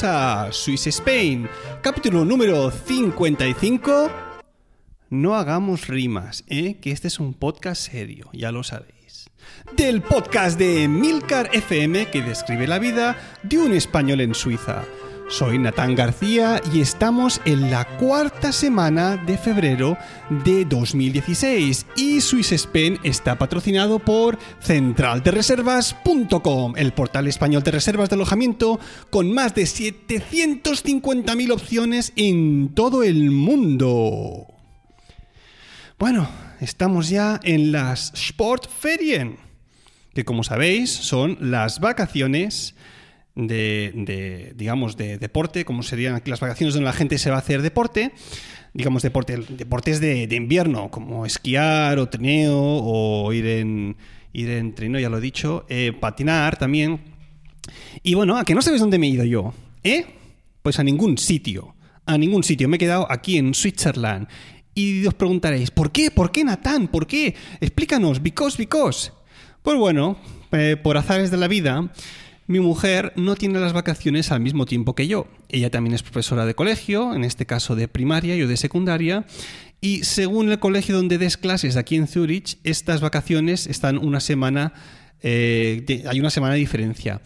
A Swiss Spain, capítulo número 55. No hagamos rimas, ¿eh? que este es un podcast serio, ya lo sabéis. Del podcast de Milcar FM que describe la vida de un español en Suiza. Soy Natán García y estamos en la cuarta semana de febrero de 2016 y Spain está patrocinado por centraldereservas.com, el portal español de reservas de alojamiento con más de 750.000 opciones en todo el mundo. Bueno, estamos ya en las Sportferien, que como sabéis son las vacaciones de, de, digamos, de deporte, como serían aquí las vacaciones donde la gente se va a hacer deporte, digamos, deporte, deportes de, invierno, como esquiar o trineo o ir en, ir en trino, ya lo he dicho, eh, patinar también. Y bueno, ¿a que no sabes dónde me he ido yo? ¿Eh? Pues a ningún sitio. A ningún sitio. Me he quedado aquí en Switzerland. Y os preguntaréis, ¿por qué? ¿Por qué, Natán? ¿Por qué? Explícanos, because, because. Pues bueno, eh, por azares de la vida, mi mujer no tiene las vacaciones al mismo tiempo que yo. Ella también es profesora de colegio, en este caso de primaria, yo de secundaria, y según el colegio donde des clases aquí en Zurich, estas vacaciones están una semana, eh, hay una semana de diferencia.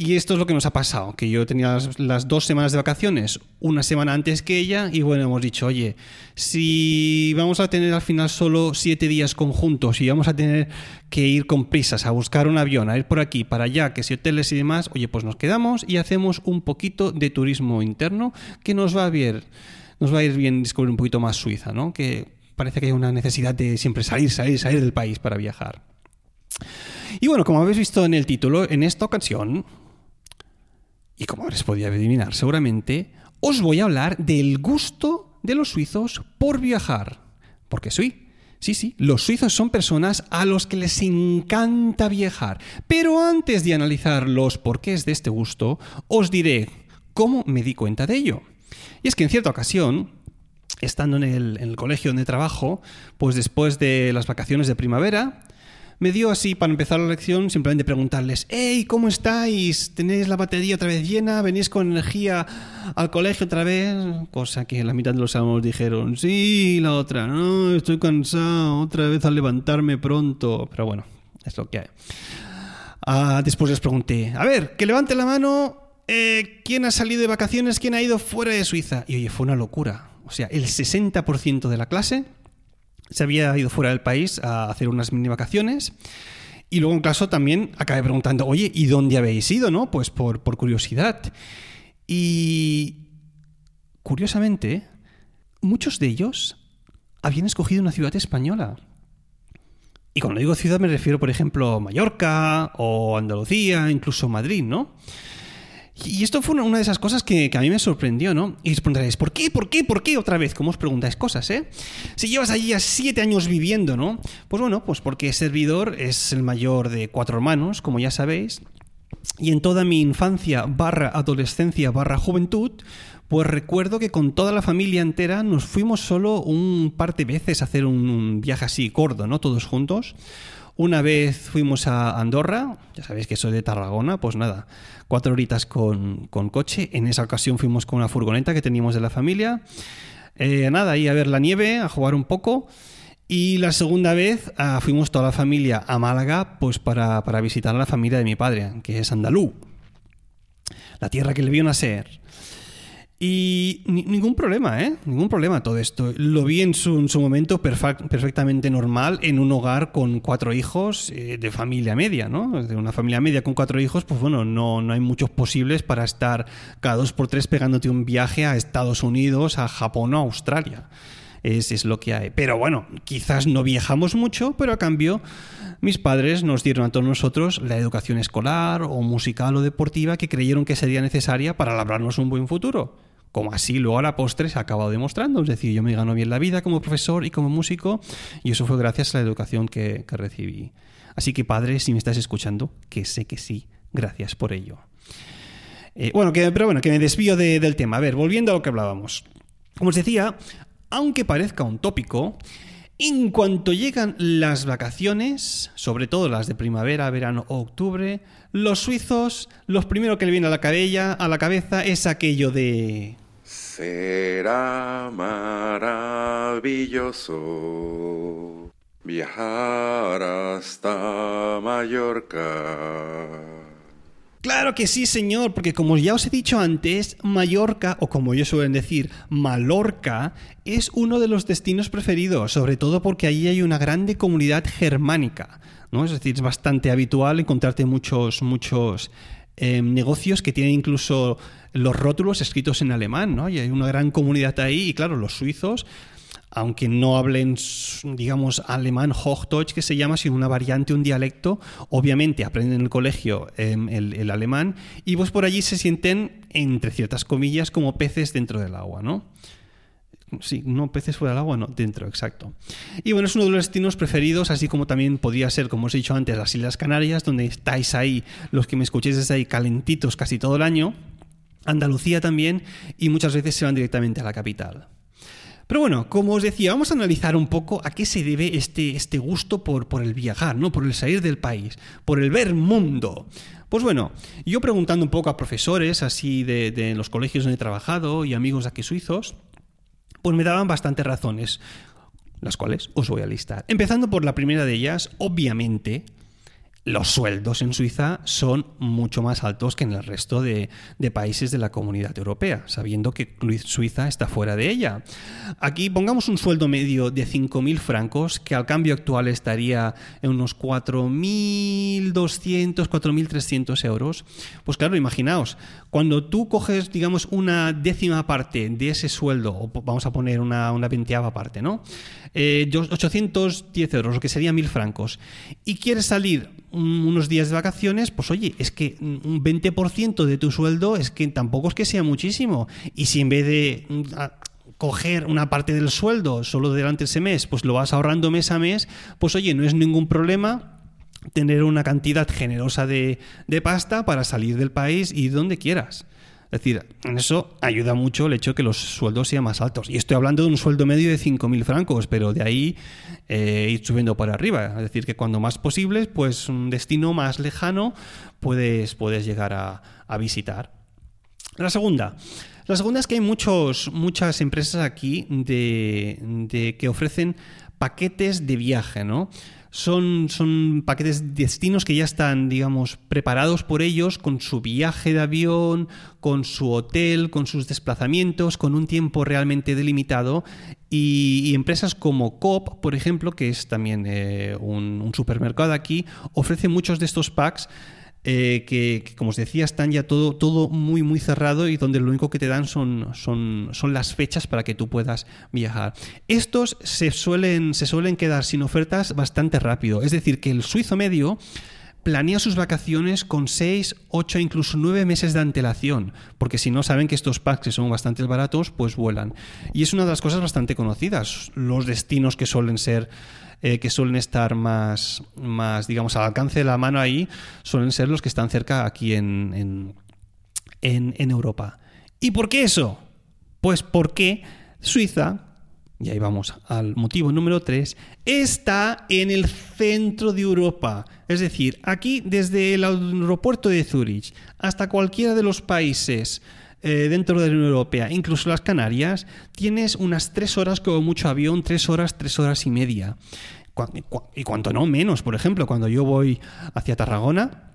Y esto es lo que nos ha pasado, que yo tenía las, dos semanas de vacaciones, una semana antes que ella, y bueno, hemos dicho, oye, si vamos a tener al final solo siete días conjuntos y vamos a tener que ir con prisas a buscar un avión, a ir por aquí, para allá, que si hoteles y demás, oye, pues nos quedamos y hacemos un poquito de turismo interno que nos va a bien, nos va a ir bien descubrir un poquito más Suiza, ¿no? Que parece que hay una necesidad de siempre salir, salir, salir del país para viajar. Y bueno, como habéis visto en el título, en esta ocasión, y como habréis podido adivinar seguramente, os voy a hablar del gusto de los suizos por viajar. Porque soy. Sí, sí, los suizos son personas a los que les encanta viajar. Pero antes de analizar los porqués de este gusto, os diré cómo me di cuenta de ello. Y es que en cierta ocasión, estando en el, en el colegio donde trabajo, pues después de las vacaciones de primavera, me dio así para empezar la lección simplemente preguntarles, hey, ¿cómo estáis? ¿Tenéis la batería otra vez llena? ¿Venís con energía al colegio otra vez? Cosa que la mitad de los alumnos dijeron, sí, la otra, no, estoy cansado, otra vez al levantarme pronto. Pero bueno, es lo que hay. Ah, después les pregunté, a ver, que levante la mano, eh, ¿quién ha salido de vacaciones? ¿Quién ha ido fuera de Suiza? Y oye, fue una locura. O sea, el 60% de la clase se había ido fuera del país a hacer unas mini vacaciones. Y luego en caso también acabé preguntando, oye, ¿y dónde habéis ido? ¿No? Pues por, por curiosidad. Y curiosamente, muchos de ellos habían escogido una ciudad española. Y cuando digo ciudad me refiero, por ejemplo, a Mallorca o Andalucía, incluso Madrid, ¿no? Y esto fue una- de esas cosas que, a mí me sorprendió, ¿no? Y os preguntaréis, ¿por qué? ¿Por qué? ¿Por qué otra vez? ¿Cómo os preguntáis cosas, eh? Si llevas allí ya siete años viviendo, ¿no? Pues bueno, pues porque Servidor es el mayor de cuatro hermanos, como ya sabéis. Y en toda mi infancia barra adolescencia barra juventud, pues recuerdo que con toda la familia entera nos fuimos solo un par de veces a hacer un viaje así gordo, ¿no? Todos juntos. Una vez fuimos a Andorra, ya sabéis que soy de Tarragona, pues nada, cuatro horitas con, coche. En esa ocasión fuimos con una furgoneta que teníamos de la familia. Eh, nada, ahí a ver la nieve, a jugar un poco. Y la segunda vez ah, fuimos toda la familia a Málaga, pues para, visitar a la familia de mi padre, que es andalú. La tierra que le vio nacer. Y ningún problema, ¿eh? Ningún problema todo esto. Lo vi en su, momento perfectamente normal en un hogar con cuatro hijos eh, de familia media, ¿no? De una familia media con cuatro hijos, pues bueno, no, no hay muchos posibles para estar cada dos por tres pegándote un viaje a Estados Unidos, a Japón o a Australia. Es, es lo que hay. Pero bueno, quizás no viajamos mucho, pero a cambio mis padres nos dieron a todos nosotros la educación escolar o musical o deportiva que creyeron que sería necesaria para labrarnos un buen futuro como así luego a la postre se ha acabado demostrando. Es decir, yo me gano bien la vida como profesor y como músico y eso fue gracias a la educación que, recibí. Así que padre, si me estás escuchando, que sé que sí, gracias por ello. Eh, bueno, pero bueno, que me desvío del tema. A ver, volviendo a lo que hablábamos. Como os decía, aunque parezca un tópico, en cuanto llegan las vacaciones, sobre todo las de primavera, verano o octubre, los suizos, lo primero que le viene a la, cabella, a la cabeza es aquello de... Será maravilloso viajar hasta Mallorca. Claro que sí, señor, porque como ya os he dicho antes, Mallorca, o como ellos suelen decir, Mallorca, es uno de los destinos preferidos, sobre todo porque allí hay una grande comunidad germánica. ¿no? Es decir, es bastante habitual encontrarte muchos, muchos em, negocios que tienen incluso los rótulos escritos en alemán, ¿no? Y hay una gran comunidad ahí, y claro, los suizos, aunque no hablen, digamos, alemán Hochdeutsch, que se llama, sino una variante, un dialecto, obviamente aprenden en el colegio em, el, el, alemán, y pues por allí se sienten, entre ciertas comillas, como peces dentro del agua, ¿no? Sí, no peces fuera del agua, no, dentro, exacto. Y bueno, es uno de los destinos preferidos, así como también podía ser, como os he dicho antes, las Islas Canarias, donde estáis ahí, los que me escuchéis desde ahí, calentitos casi todo el año. Andalucía también, y muchas veces se van directamente a la capital. Pero bueno, como os decía, vamos a analizar un poco a qué se debe este, este gusto por, por el viajar, ¿no? por el salir del país, por el ver mundo. Pues bueno, yo preguntando un poco a profesores así de, de los colegios donde he trabajado y amigos aquí suizos, pues me daban bastantes razones, las cuales os voy a listar. Empezando por la primera de ellas, obviamente, los sueldos en Suiza son mucho más altos que en el resto de, países de la comunidad europea, sabiendo que Suiza está fuera de ella. Aquí pongamos un sueldo medio de 5.000 francos, que al cambio actual estaría en unos 4.200, 4.300 euros. Pues claro, imaginaos, cuando tú coges, digamos, una décima parte de ese sueldo, o vamos a poner una, una veinteava parte, ¿no? 810 eh, euros, lo que sería 1.000 francos, y quieres salir unos días de vacaciones, pues oye, es que un 20% de tu sueldo es que tampoco es que sea muchísimo. Y si en vez de mm, coger una parte del sueldo solo durante ese mes, pues lo vas ahorrando mes a mes, pues oye, no es ningún problema tener una cantidad generosa de, de pasta para salir del país y donde quieras. Es decir, en eso ayuda mucho el hecho de que los sueldos sean más altos. Y estoy hablando de un sueldo medio de 5.000 francos, pero de ahí eh, ir subiendo para arriba. Es decir, que cuando más posible, pues un destino más lejano puedes, puedes llegar a, visitar. La segunda. La segunda es que hay muchos, muchas empresas aquí de, de que ofrecen paquetes de viaje, ¿no? Son, son paquetes destinos que ya están, digamos, preparados por ellos con su viaje de avión, con su hotel, con sus desplazamientos, con un tiempo realmente delimitado. Y, empresas como Coop, por ejemplo, que es también eh, un, un supermercado aquí, ofrece muchos de estos packs eh, que, como os decía, están ya todo, todo muy, muy cerrado y donde lo único que te dan son, son, son las fechas para que tú puedas viajar. Estos se suelen, se suelen quedar sin ofertas bastante rápido. Es decir, que el suizo medio planea sus vacaciones con 6, 8, incluso 9 meses de antelación, porque si no saben que estos packs que son bastante baratos, pues vuelan. Y es una de las cosas bastante conocidas, los destinos que suelen ser eh, que suelen estar más, más, digamos, al alcance de la mano ahí, suelen ser los que están cerca aquí en, en, en, Europa. ¿Y por qué eso? Pues porque Suiza y ahí vamos al motivo número 3, está en el centro de Europa. Es decir, aquí desde el aeropuerto de Zurich hasta cualquiera de los países eh, dentro de la Unión Europea, incluso las Canarias, tienes unas tres horas como mucho avión, tres horas, tres horas y media. Y cuanto no menos, por ejemplo, cuando yo voy hacia Tarragona,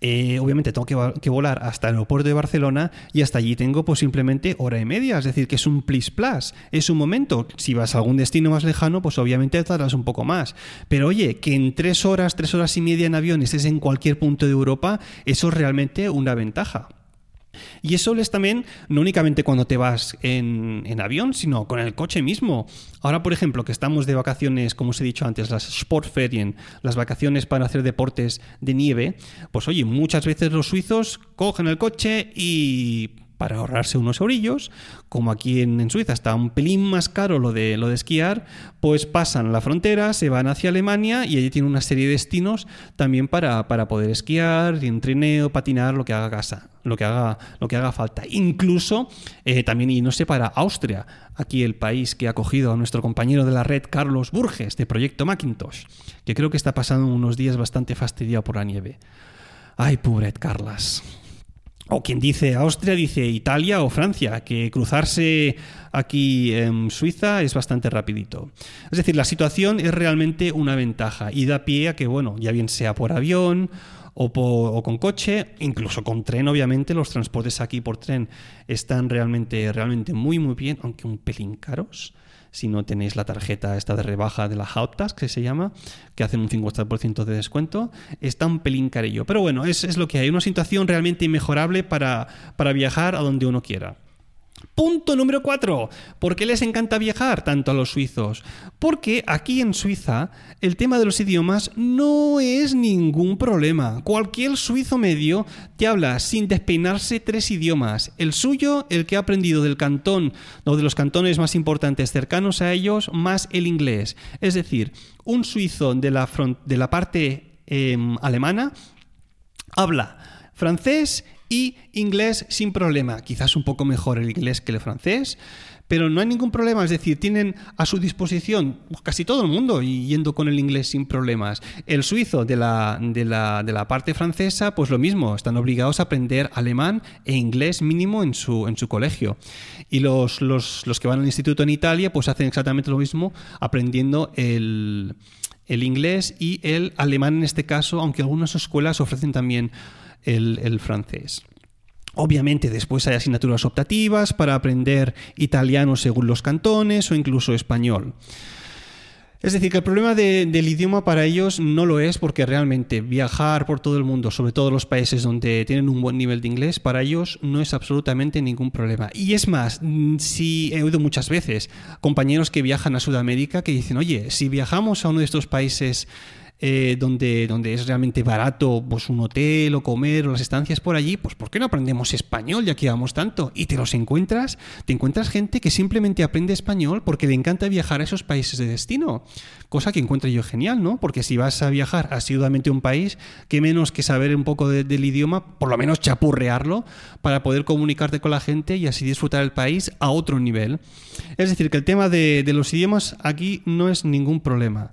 eh, obviamente tengo que, volar hasta el aeropuerto de Barcelona y hasta allí tengo pues simplemente hora y media, es decir, que es un plis plus, es un momento. Si vas a algún destino más lejano, pues obviamente tardas un poco más. Pero oye, que en tres horas, tres horas y media en avión estés en cualquier punto de Europa, eso es realmente una ventaja. Y eso es también, no únicamente cuando te vas en, avión, sino con el coche mismo. Ahora, por ejemplo, que estamos de vacaciones, como os he dicho antes, las Sportferien, las vacaciones para hacer deportes de nieve, pues oye, muchas veces los suizos cogen el coche y para ahorrarse unos orillos, como aquí en, Suiza está un pelín más caro lo de, lo de esquiar, pues pasan la frontera, se van hacia Alemania y allí tienen una serie de destinos también para, poder esquiar, en trineo, patinar, lo que haga casa, lo que haga, lo que haga falta. Incluso eh, también, y no sé, para Austria, aquí el país que ha acogido a nuestro compañero de la red, Carlos Burges, de Proyecto Macintosh, que creo que está pasando unos días bastante fastidiado por la nieve. Ay, pobre Carlas. O quien dice Austria dice Italia o Francia, que cruzarse aquí en Suiza es bastante rapidito. Es decir, la situación es realmente una ventaja y da pie a que, bueno, ya bien sea por avión o, con coche, incluso con tren, obviamente, los transportes aquí por tren están realmente, realmente muy, muy bien, aunque un pelín caros si no tenéis la tarjeta esta de rebaja de la Hauptask, que se llama, que hacen un 50% de descuento, está un pelín carillo. Pero bueno, es, es, lo que hay, una situación realmente inmejorable para, para viajar a donde uno quiera. Punto número 4. ¿Por qué les encanta viajar tanto a los suizos? Porque aquí en Suiza el tema de los idiomas no es ningún problema. Cualquier suizo medio te habla sin despeinarse tres idiomas. El suyo, el que ha aprendido del cantón o de los cantones más importantes cercanos a ellos, más el inglés. Es decir, un suizo de la, parte em, alemana habla francés y inglés sin problema. Quizás un poco mejor el inglés que el francés, pero no hay ningún problema. Es decir, tienen a su disposición casi todo el mundo yendo con el inglés sin problemas. El suizo de la, de la, de la parte francesa, pues lo mismo, están obligados a aprender alemán e inglés mínimo en su, en su colegio. Y los, los, los que van al instituto en Italia, pues hacen exactamente lo mismo, aprendiendo el, el inglés y el alemán en este caso, aunque algunas escuelas ofrecen también el, francés. Obviamente después hay asignaturas optativas para aprender italiano según los cantones o incluso español. Es decir, que el problema del idioma para ellos no lo es porque realmente viajar por todo el mundo, sobre todo los países donde tienen un buen nivel de inglés, para ellos no es absolutamente ningún problema. Y es más, mm, si he oído muchas veces compañeros que viajan a Sudamérica que dicen, oye, si viajamos a uno de estos países eh, donde, donde es realmente barato pues un hotel o comer o las estancias por allí, pues ¿por qué no aprendemos español ya que vamos tanto? Y te los encuentras, te encuentras gente que simplemente aprende español porque le encanta viajar a esos países de destino, cosa que encuentro yo genial, ¿no? Porque si vas a viajar asiduamente a un país, qué menos que saber un poco del idioma, por lo menos chapurrearlo, para poder comunicarte con la gente y así disfrutar el país a otro nivel. Es decir, que el tema de, de los idiomas aquí no es ningún problema.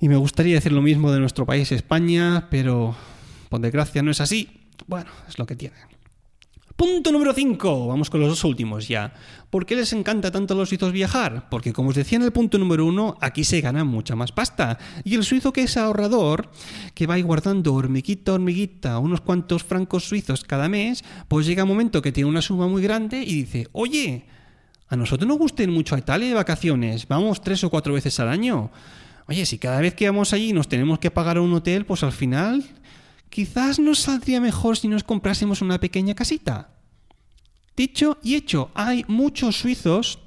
Y me gustaría decir lo mismo de nuestro país, España, pero por desgracia no es así. Bueno, es lo que tiene. Punto número 5. Vamos con los dos últimos ya. ¿Por qué les encanta tanto a los suizos viajar? Porque como os decía en el punto número 1, aquí se gana mucha más pasta. Y el suizo que es ahorrador, que va a ir guardando hormiguita, hormiguita, unos cuantos francos suizos cada mes, pues llega un momento que tiene una suma muy grande y dice, oye, a nosotros nos gusta ir mucho a Italia de vacaciones, vamos tres o cuatro veces al año. Oye, si cada vez que vamos allí nos tenemos que pagar un hotel, pues al final quizás nos saldría mejor si nos comprásemos una pequeña casita. Dicho y hecho, hay muchos suizos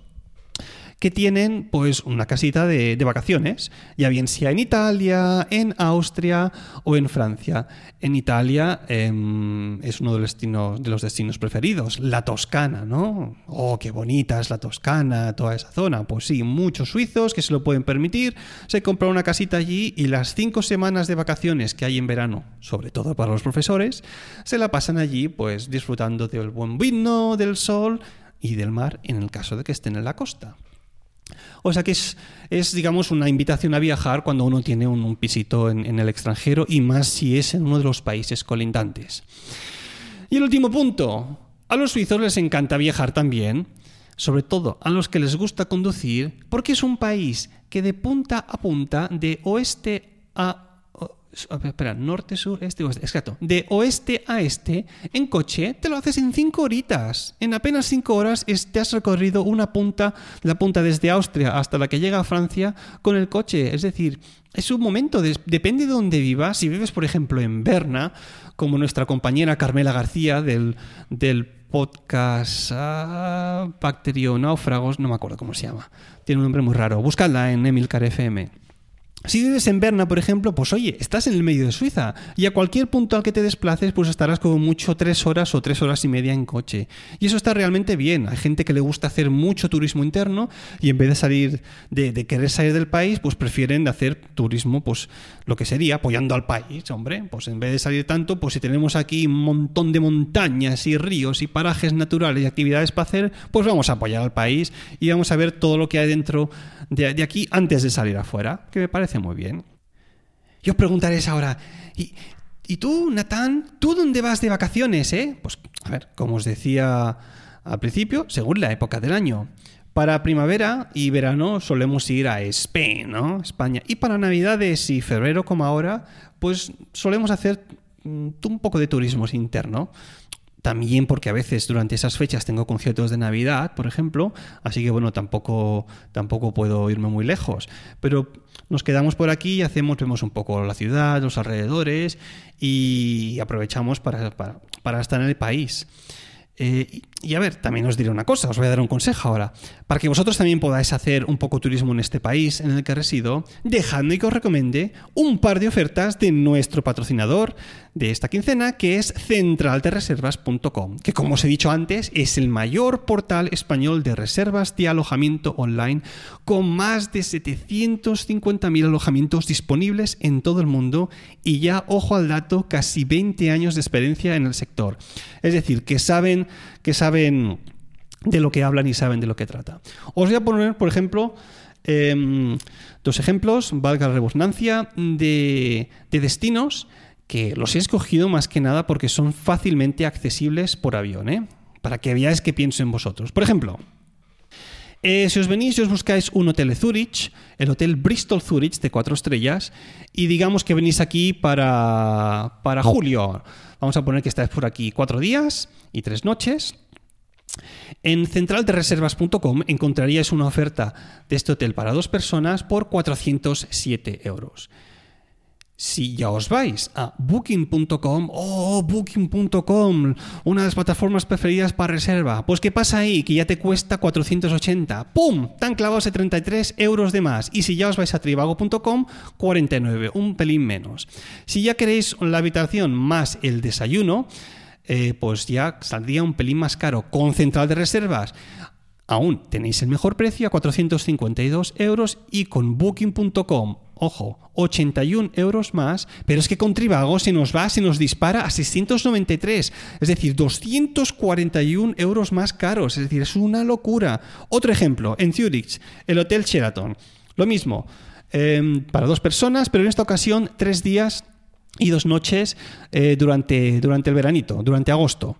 que tienen pues una casita de, vacaciones, ya bien sea en Italia, en Austria o en Francia. En Italia em, es uno de los, destinos, de los destinos preferidos, la Toscana, ¿no? Oh, qué bonita es la Toscana, toda esa zona. Pues sí, muchos suizos que se lo pueden permitir, se compran una casita allí y las cinco semanas de vacaciones que hay en verano, sobre todo para los profesores, se la pasan allí pues disfrutando del buen vino, del sol y del mar en el caso de que estén en la costa. O sea que es, digamos, una invitación a viajar cuando uno tiene un, pisito en, el extranjero y más si es en uno de los países colindantes. Y el último punto. A los suizos les encanta viajar también, sobre todo a los que les gusta conducir, porque es un país que de punta a punta, de oeste a espera, norte, sur, este, oeste, exacto, de oeste a este, en coche, te lo haces en cinco horitas. En apenas cinco horas te has recorrido una punta, la punta desde Austria hasta la que llega a Francia con el coche. Es decir, es un momento, depende de dónde vivas. Si vives, por ejemplo, en Berna, como nuestra compañera Carmela García del, del podcast uh, Bacterio Náufragos, no me acuerdo cómo se llama. Tiene un nombre muy raro. Buscadla en Emilcar FM. Si vives en Berna, por ejemplo, pues oye, estás en el medio de Suiza y a cualquier punto al que te desplaces, pues estarás como mucho tres horas o tres horas y media en coche. Y eso está realmente bien. Hay gente que le gusta hacer mucho turismo interno y en vez de salir, de, querer salir del país, pues prefieren hacer turismo, pues lo que sería apoyando al país, hombre. Pues en vez de salir tanto, pues si tenemos aquí un montón de montañas y ríos y parajes naturales y actividades para hacer, pues vamos a apoyar al país y vamos a ver todo lo que hay dentro de, de aquí antes de salir afuera, que me parece muy bien. Yo preguntaréis ahora, ¿y, ¿y tú, Natán? ¿Tú dónde vas de vacaciones, eh? Pues, a ver, como os decía al principio, según la época del año. Para primavera y verano solemos ir a España, ¿no? España. Y para Navidades y febrero como ahora, pues solemos hacer mm, un poco de turismo interno. También porque a veces durante esas fechas tengo conciertos de Navidad, por ejemplo, así que bueno, tampoco, tampoco puedo irme muy lejos. Pero nos quedamos por aquí y hacemos, vemos un poco la ciudad, los alrededores y aprovechamos para, para estar en el país. Eh, y a ver, también os diré una cosa, os voy a dar un consejo ahora. Para que vosotros también podáis hacer un poco turismo en este país en el que resido, dejadme que os recomiende un par de ofertas de nuestro patrocinador de esta quincena, que es centraldereservas.com, que como os he dicho antes, es el mayor portal español de reservas de alojamiento online, con más de 750.000 alojamientos disponibles en todo el mundo y ya, ojo al dato, casi 20 años de experiencia en el sector. Es decir, que saben que saben de lo que hablan y saben de lo que trata. Os voy a poner, por ejemplo, em, dos ejemplos, valga la redundancia, de, destinos que los he escogido más que nada porque son fácilmente accesibles por avión, ¿eh? para que veáis que pienso en vosotros. Por ejemplo, eh, si os venís y os buscáis un hotel de Zurich, el hotel Bristol Zurich de cuatro estrellas, y digamos que venís aquí para, para julio, vamos a poner que estáis por aquí cuatro días y tres noches, en centraldereservas.com encontraríais una oferta de este hotel para dos personas por 407 euros. Si ya os vais a booking.com, oh, booking.com, una de las plataformas preferidas para reserva, pues ¿qué pasa ahí? Que ya te cuesta 480. ¡Pum! Tan clavados de 33 euros de más. Y si ya os vais a tribago.com, 49, un pelín menos. Si ya queréis la habitación más el desayuno, eh, pues ya saldría un pelín más caro. Con central de reservas, aún tenéis el mejor precio a 452 euros y con booking.com, ojo, 81 euros más, pero es que con Trivago se nos va, se nos dispara a 693, es decir, 241 euros más caros, es decir, es una locura. Otro ejemplo, en Zurich, el Hotel Sheraton, lo mismo, em, para dos personas, pero en esta ocasión tres días y dos noches eh, durante, durante el veranito, durante agosto.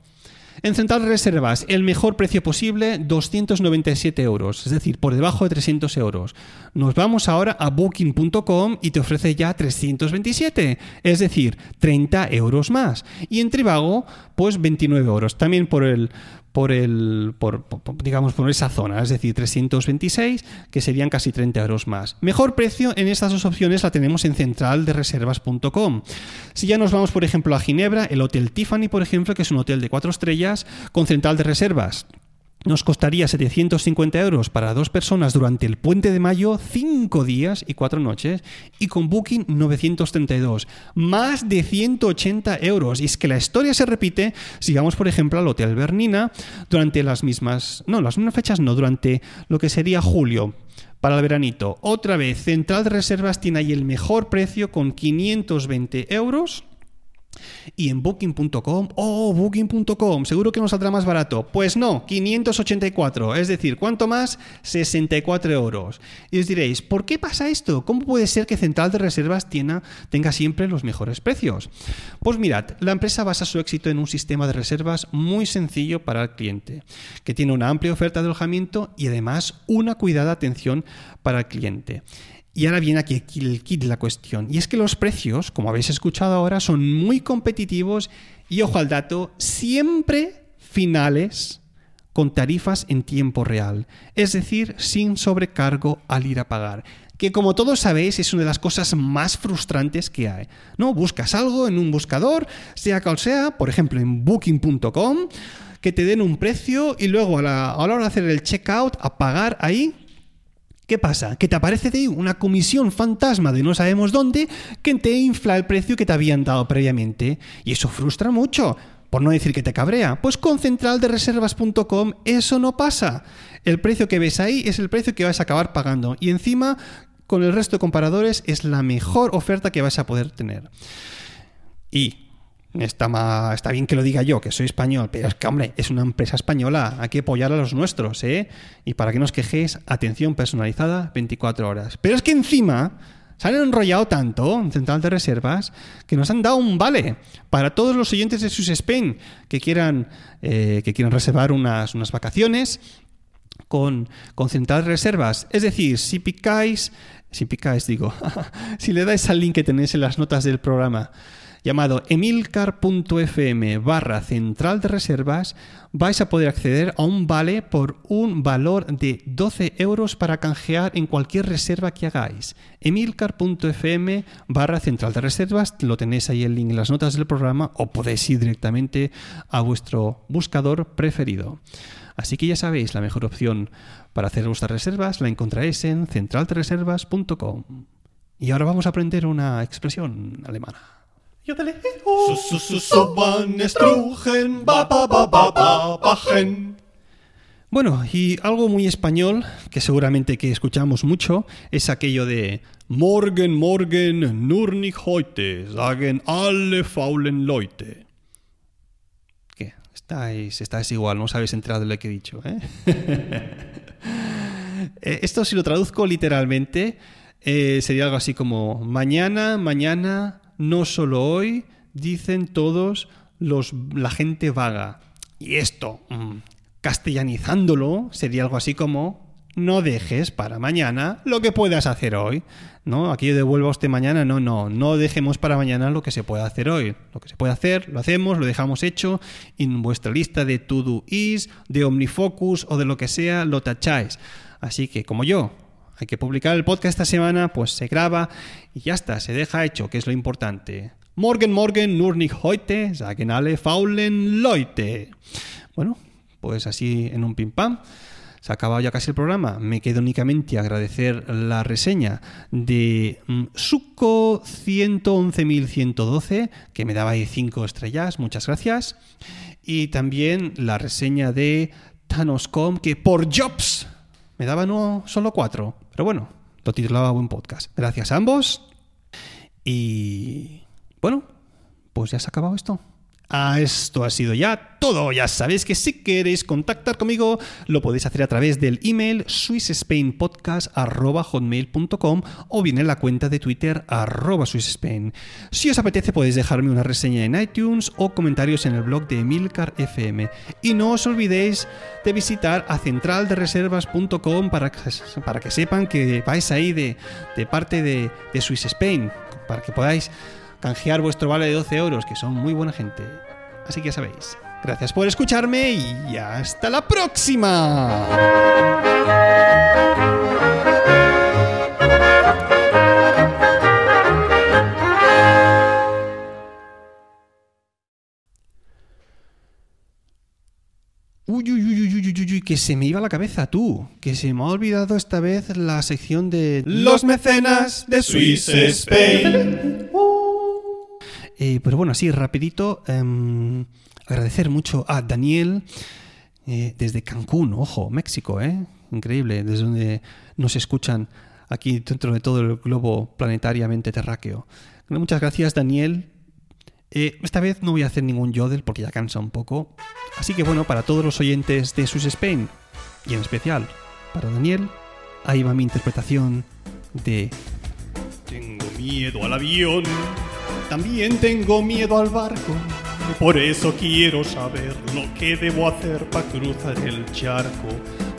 En Central Reservas, el mejor precio posible, 297 euros, es decir, por debajo de 300 euros. Nos vamos ahora a booking.com y te ofrece ya 327, es decir, 30 euros más. Y en Trivago, pues 29 euros, también por el, por el por, digamos por esa zona, es decir, 326, que serían casi 30 euros más. Mejor precio en estas dos opciones la tenemos en centraldereservas.com. Si ya nos vamos, por ejemplo, a Ginebra, el Hotel Tiffany, por ejemplo, que es un hotel de cuatro estrellas con central de reservas nos costaría 750 euros para dos personas durante el puente de mayo, 5 días y 4 noches, y con Booking 932, más de 180 euros. Y es que la historia se repite si vamos, por ejemplo, al Hotel Bernina durante las mismas, no, las mismas fechas no, durante lo que sería julio para el veranito. Otra vez, Central de Reservas tiene ahí el mejor precio con 520 euros y en booking.com, oh, booking.com, seguro que nos saldrá más barato. Pues no, 584, es decir, ¿cuánto más? 64 euros. Y os diréis, ¿por qué pasa esto? ¿Cómo puede ser que Central de Reservas tenga, tenga siempre los mejores precios? Pues mirad, la empresa basa su éxito en un sistema de reservas muy sencillo para el cliente, que tiene una amplia oferta de alojamiento y además una cuidada atención para el cliente. Y ahora viene aquí el kit de la cuestión. Y es que los precios, como habéis escuchado ahora, son muy competitivos y, ojo al dato, siempre finales con tarifas en tiempo real. Es decir, sin sobrecargo al ir a pagar. Que como todos sabéis es una de las cosas más frustrantes que hay. ¿No? Buscas algo en un buscador, sea cual sea, por ejemplo en booking.com, que te den un precio y luego a la, a la hora de hacer el checkout, a pagar ahí, ¿Qué pasa? Que te aparece de una comisión fantasma de no sabemos dónde que te infla el precio que te habían dado previamente. Y eso frustra mucho. Por no decir que te cabrea. Pues con centraldereservas.com eso no pasa. El precio que ves ahí es el precio que vas a acabar pagando. Y encima, con el resto de comparadores, es la mejor oferta que vas a poder tener. Y Está, está bien que lo diga yo, que soy español, pero es que, hombre, es una empresa española, hay que apoyar a los nuestros, ¿eh? Y para que nos quejéis, atención personalizada 24 horas. Pero es que encima se han enrollado tanto en Central de Reservas que nos han dado un vale para todos los oyentes de sus Spain que quieran, eh, que quieran reservar unas, unas vacaciones con, con Central de Reservas. Es decir, si picáis, si picáis, digo, si le dais al link que tenéis en las notas del programa, llamado emilcar.fm barra central de reservas, vais a poder acceder a un vale por un valor de 12 euros para canjear en cualquier reserva que hagáis. emilcar.fm barra central de reservas, lo tenéis ahí el link en las notas del programa o podéis ir directamente a vuestro buscador preferido. Así que ya sabéis, la mejor opción para hacer vuestras reservas la encontraréis en centraldereservas.com. Y ahora vamos a aprender una expresión alemana. Bueno, y algo muy español, que seguramente que escuchamos mucho, es aquello de Morgen, morgen, nur nicht heute, sagen alle faulen Leute. ¿Qué? Estáis, estáis igual, no os habéis enterado de lo que he dicho, ¿eh? Eh, Esto si lo traduzco literalmente, eh, sería algo así como mañana, mañana, no solo hoy, dicen todos los, la gente vaga. Y esto, mm, castellanizándolo, sería algo así como no dejes para mañana lo que puedas hacer hoy. ¿No? Aquí yo devuelvo a usted mañana, no, no, no dejemos para mañana lo que se puede hacer hoy. Lo que se puede hacer, lo hacemos, lo dejamos hecho en vuestra lista de to-do is, de OmniFocus o de lo que sea, lo tacháis. Así que como yo, hay que publicar el podcast esta semana, pues se graba y ya está, se deja hecho, que es lo importante. Morgen, morgen, nur nicht heute, sagen alle faulen Leute. Bueno, pues así en un pim pam. Se ha acabado ya casi el programa. Me quedo únicamente agradecer la reseña de mm, Suco 111.112, que me daba ahí 5 estrellas. Muchas gracias. Y también la reseña de Thanoscom, que por Jobs me daba no solo 4. Pero bueno, lo titulaba buen podcast. Gracias a ambos. Y bueno, pues ya se ha acabado esto. Ah, esto ha sido ya todo. Ya sabéis que si queréis contactar conmigo, lo podéis hacer a través del email swissspainpodcast.hotmail.com o bien en la cuenta de Twitter arroba swissspain. Si os apetece podéis dejarme una reseña en iTunes o comentarios en el blog de Emilcar FM. Y no os olvidéis de visitar a centraldereservas.com para, para que sepan que vais ahí de, de parte de, de Swiss Spain, para que podáis canjear vuestro vale de 12 euros, que son muy buena gente. Así que ya sabéis. Gracias por escucharme y hasta la próxima. Uy, uy, uy, uy, uy, uy, que se me iba la cabeza tú, que se me ha olvidado esta vez la sección de Los mecenas de Swiss Spain. Eh, pero bueno, así rapidito, em, agradecer mucho a Daniel eh, desde Cancún, ojo, México, ¿eh? Increíble, desde donde nos escuchan aquí dentro de todo el globo planetariamente terráqueo. Muchas gracias, Daniel. Eh, esta vez no voy a hacer ningún yodel porque ya cansa un poco. Así que bueno, para todos los oyentes de Swiss Spain, y en especial para Daniel, ahí va mi interpretación de Tengo miedo al avión, también tengo miedo al barco. Por eso quiero saber lo que debo hacer para cruzar el charco.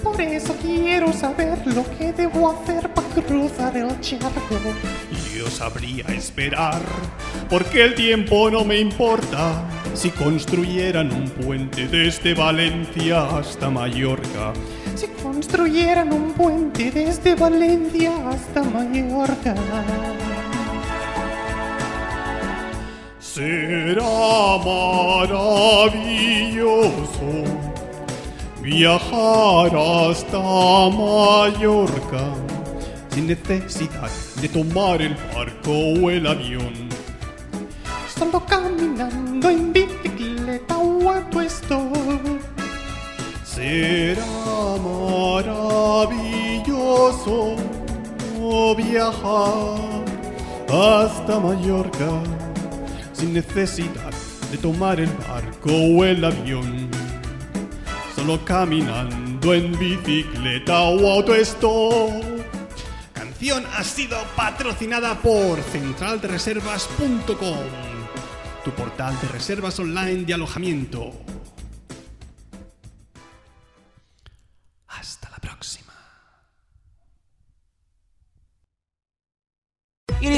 Por eso quiero saber lo que debo hacer para cruzar el charco. Yo sabría esperar, porque el tiempo no me importa. Si construyeran un puente desde Valencia hasta Mallorca. Si construyeran un puente desde Valencia hasta Mallorca. Será maravilloso viajar hasta Mallorca sin necesidad de tomar el barco o el avión. Solo caminando en bicicleta o a tu. Será maravilloso viajar hasta Mallorca sin necesidad de tomar el barco o el avión. Solo caminando en bicicleta o autostop. Canción ha sido patrocinada por centraldereservas.com, tu portal de reservas online de alojamiento.